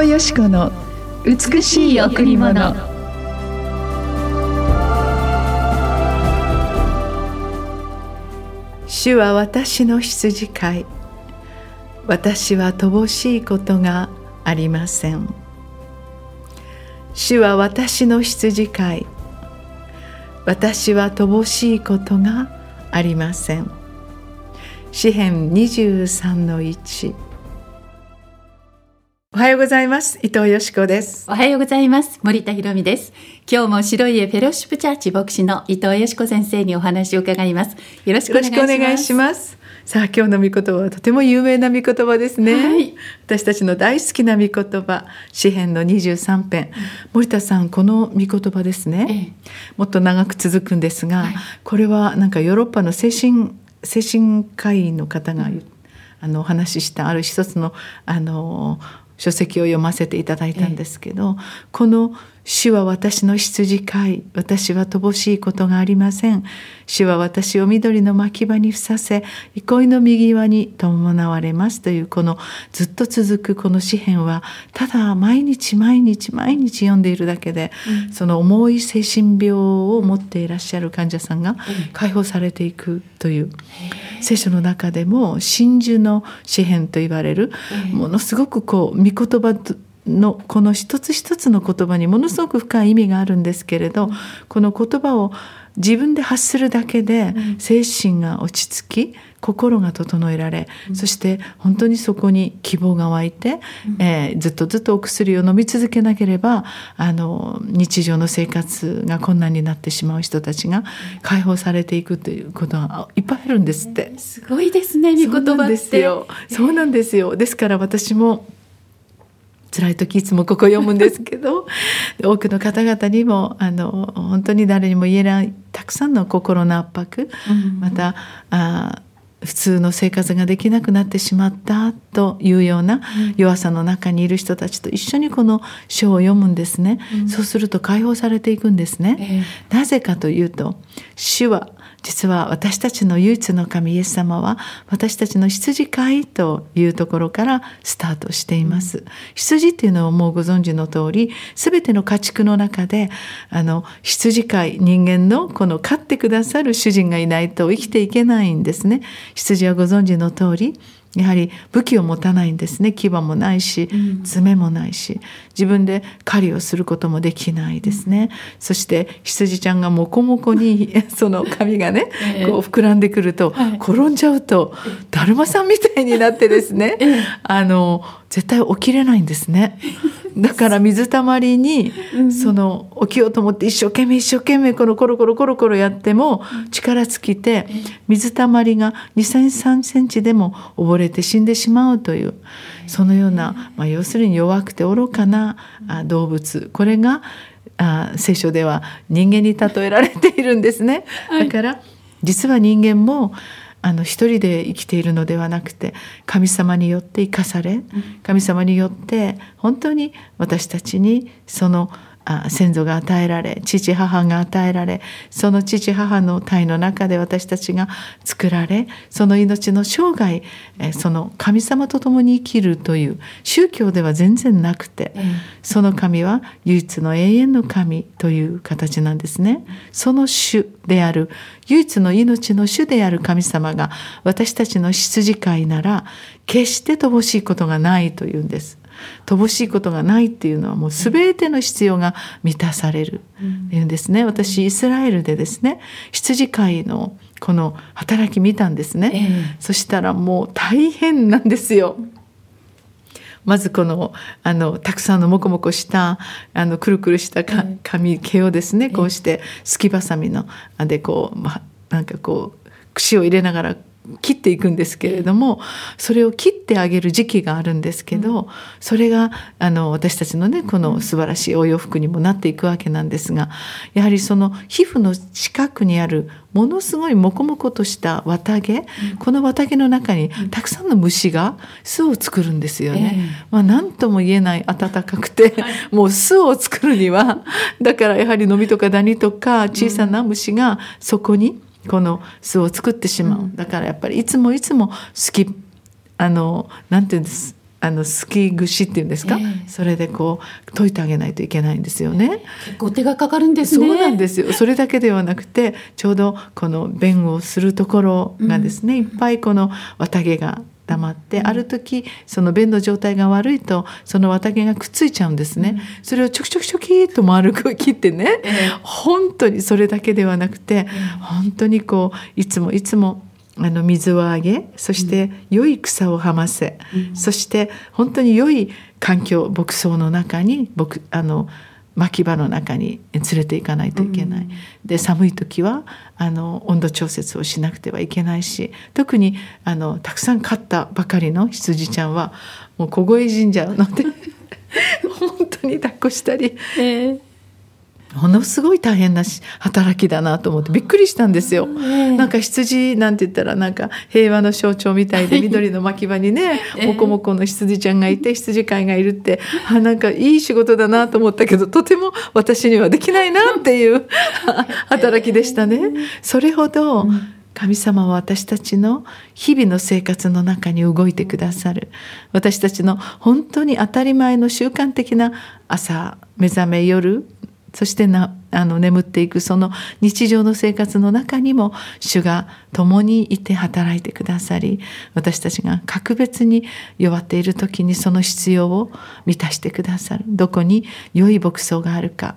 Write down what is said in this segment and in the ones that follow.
藤よし子の美しい贈り物。主は私の羊飼い。私は乏しいことがありません。主は私の羊飼い。私は乏しいことがありません。詩編23の1おはようございます。伊藤よしこです。おはようございます。森田博美です。今日も白い家フェローシップチャーチ牧師の伊藤よしこ先生にお話を伺います。よろしくお願いします。さあ今日の御言葉はとても有名な御言葉ですね、はい、私たちの大好きな御言葉。詩編の23編、うん、森田さんこの御言葉ですね、ええ、もっと長く続くんですが、はい、これはなんかヨーロッパの精神精神科医の方が、うん、あのお話ししたある一つのあの書籍を読ませていただいたんですけど、この主は私の羊飼い、私は乏しいことがありません。主は私を緑の牧場にふさせ、憩いの右側に伴われます。というこのずっと続くこの詩篇は、ただ毎日毎日毎日読んでいるだけで、うん、その重い精神病を持っていらっしゃる患者さんが解放されていくという、聖書の中でも真珠の詩篇と言われる、ものすごくこう御言葉のこの一つ一つの言葉にものすごく深い意味があるんですけれどこの言葉を自分で発するだけで精神が落ち着き心が整えられ、そして本当にそこに希望が湧いて、えー、ずっとずっとお薬を飲み続けなければあの日常の生活が困難になってしまう人たちが解放されていくということがいっぱいあるんですって。すごいですね御言葉って。そうなんですよ。ですから私も辛い時いつもここ読むんですけど 多くの方々にもあの本当に誰にも言えないたくさんの心の圧迫、うん、またあ普通の生活ができなくなってしまったというような弱さの中にいる人たちと一緒にこの書を読むんですね、うん、そうすると解放されていくんですね、えー、なぜかというと主は実は私たちの唯一の神イエス様は私たちの羊飼いというところからスタートしています。羊っていうのはもうご存知の通り全ての家畜の中であの羊飼い人間のこの飼ってくださる主人がいないと生きていけないんですね。羊はご存知の通りやはり武器を持たないんですね。牙もないし爪もないし。自分で狩りをすることもできないですね、うん、そして羊ちゃんがモコモコに その髪がね、こう膨らんでくると、転んじゃうとだるまさんみたいになってですね、あの絶対起きれないんですね。だから水たまりにその起きようと思って一生懸命一生懸命このコロコロコロコロやっても力尽きて水たまりが2センチ3センチでも溺れて死んでしまうというそのような、まあ、要するに弱くて愚かな動物。これがあ聖書では人間に例えられているんですね。だから実は人間もあの一人で生きているのではなくて神様によって生かされ神様によって本当に私たちにその先祖が与えられ父母が与えられその父母の体の中で私たちが作られその命の生涯その神様と共に生きるという宗教では全然なくて、その神は唯一の永遠の神という形なんですね。その主である唯一の命の主である神様が私たちの羊飼いなら決して乏しいことがないというんです。乏しいことがないっていうのはもう全ての必要が満たされる。っていうんですね。私イスラエルでですね羊飼いのこの働き見たんですね、えー、そしたらもう大変なんですよ。まずこのあのたくさんのモコモコしたあのくるくるした髪毛をですねこうしてすきばさみのでこう、ま、なんかこう串を入れながら切っていくんですけれどもそれを切ってあげる時期があるんですけど、それがあの私たちのねこの素晴らしいお洋服にもなっていくわけなんですがやはりその皮膚の近くにあるものすごいモコモコとした綿毛、この綿毛の中にたくさんの虫が巣を作るんですよね。えー、まあ何とも言えない暖かくて、もう巣を作るにはだからやはりノミとかダニとか小さな虫がそこにこの巣を作ってしまう、だからやっぱりいつもいつも好きあのなんていうんです？あのすき串っていうんですか、えー、それでこう溶いてあげないといけないんですよね。結構手がかかるんですね。そうなんですよ。それだけではなくてちょうどこの弁をするところがですね、うん、いっぱいこの綿毛が溜まって、うん、ある時その便の状態が悪いとその綿毛がくっついちゃうんですね、うん、それをちょきちょきちょきと丸く切ってね、えー、本当にそれだけではなくて、本当にこういつもいつもあの水をあげそして良い草をはませ、うん、そして本当に良い環境牧草の中に牧あの牧場の中に連れて行かないといけない、うん、で寒い時はあの温度調節をしなくてはいけないし特にあのたくさん飼ったばかりの羊ちゃんはもう凍え死んじゃうので 本当に抱っこしたり、えー、ものすごい大変な働きだなと思ってびっくりしたんですよ。なんか羊なんて言ったらなんか平和の象徴みたいで緑の牧場にねもこもこの羊ちゃんがいて羊飼いがいるってあなんかいい仕事だなと思ったけどとても私にはできないなっていう 働きでしたね。それほど、神様は私たちの日々の生活の中に動いてくださる。私たちの本当に当たり前の習慣的な朝目覚め夜そしてなあの眠っていくその日常の生活の中にも主が共にいて働いてくださり私たちが格別に弱っている時にその必要を満たしてくださるどこに良い牧草があるか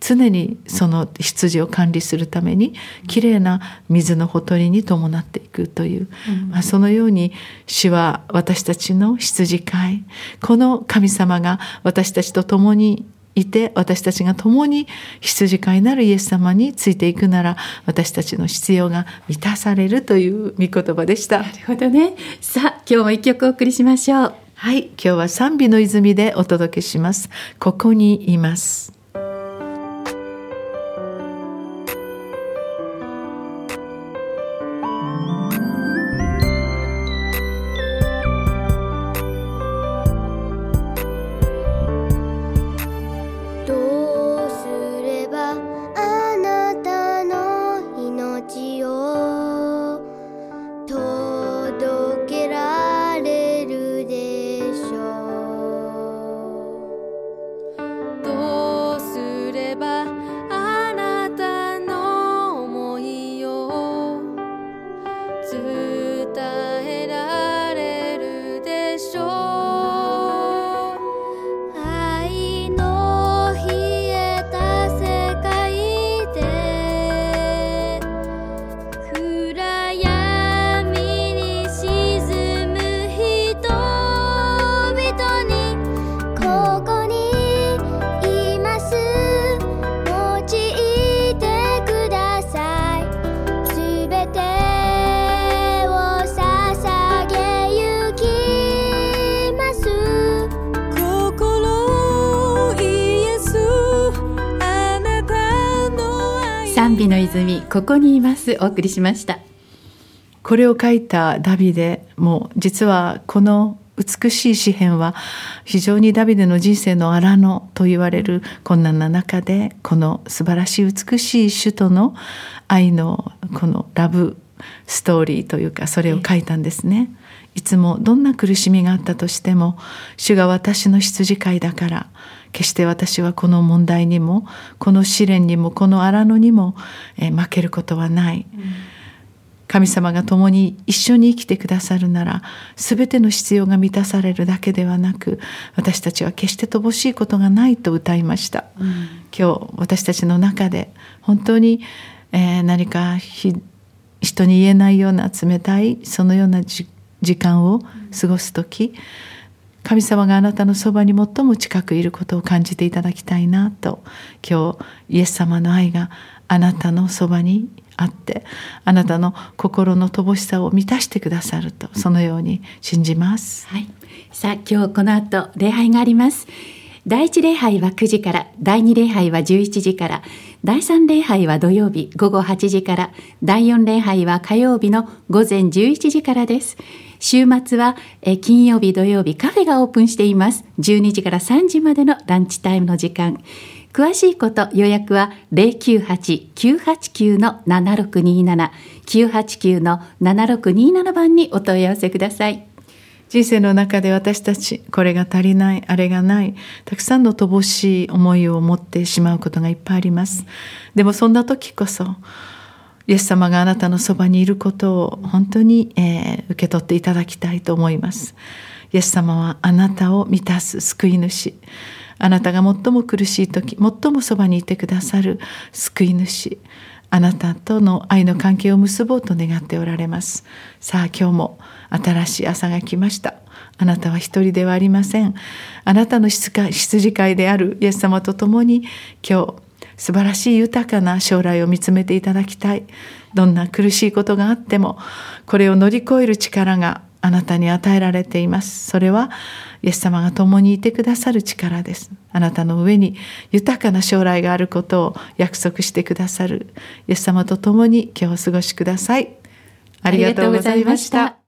常にその羊を管理するためにきれいな水のほとりに伴っていくという、うん、まあ、そのように主は私たちの羊飼いこの神様が私たちと共にいて私たちが共に羊飼いなるイエス様についていくなら私たちの必要が満たされるという御言葉でした。なるほどね。さあ今日も一曲お送りしましょう。はい今日は賛美の泉でお届けします。ここにいます泉ここにいます。お送りしました。これを書いたダビデも実はこの美しい詩篇は非常にダビデの人生の荒野と言われる困難な中でこの素晴らしい美しい主との愛のこのラブストーリーというかそれを書いたんですね。いつもどんな苦しみがあったとしても主が私の羊飼いだから決して私はこの問題にもこの試練にもこの荒野にも、え負けることはない。神様が共に一緒に生きてくださるなら全ての必要が満たされるだけではなく私たちは決して乏しいことがないと歌いました、うん、今日私たちの中で本当に、えー、何か人に言えないような冷たいそのような時間を過ごす時、うん神様があなたのそばに最も近くいることを感じていただきたいなと今日イエス様の愛があなたのそばにあってあなたの心の乏しさを満たしてくださるとそのように信じます。はい、さあ今日この後礼拝があります。第一礼拝は9時から第二礼拝は11時から第三礼拝は土曜日午後8時から第四礼拝は火曜日の午前11時からです。週末は金曜日土曜日カフェがオープンしています。12時から3時までのランチタイムの時間。詳しいこと予約は098-989-7627 989-7627番にお問い合わせください。人生の中で私たちこれが足りないあれがないたくさんの乏しい思いを持ってしまうことがいっぱいあります。でもそんな時こそイエス様があなたのそばにいることを本当に、えー、受け取っていただきたいと思います。イエス様はあなたを満たす救い主。あなたが最も苦しい時最もそばにいてくださる救い主。あなたとの愛の関係を結ぼうと願っておられます。さあ今日も新しい朝が来ました。あなたは一人ではありません。あなたの羊飼いであるイエス様と共に今日素晴らしい豊かな将来を見つめていただきたい。どんな苦しいことがあってもこれを乗り越える力があなたに与えられています。それはイエス様が共にいてくださる力です。あなたの上に豊かな将来があることを約束してくださる。イエス様と共に今日お過ごしください。ありがとうございました。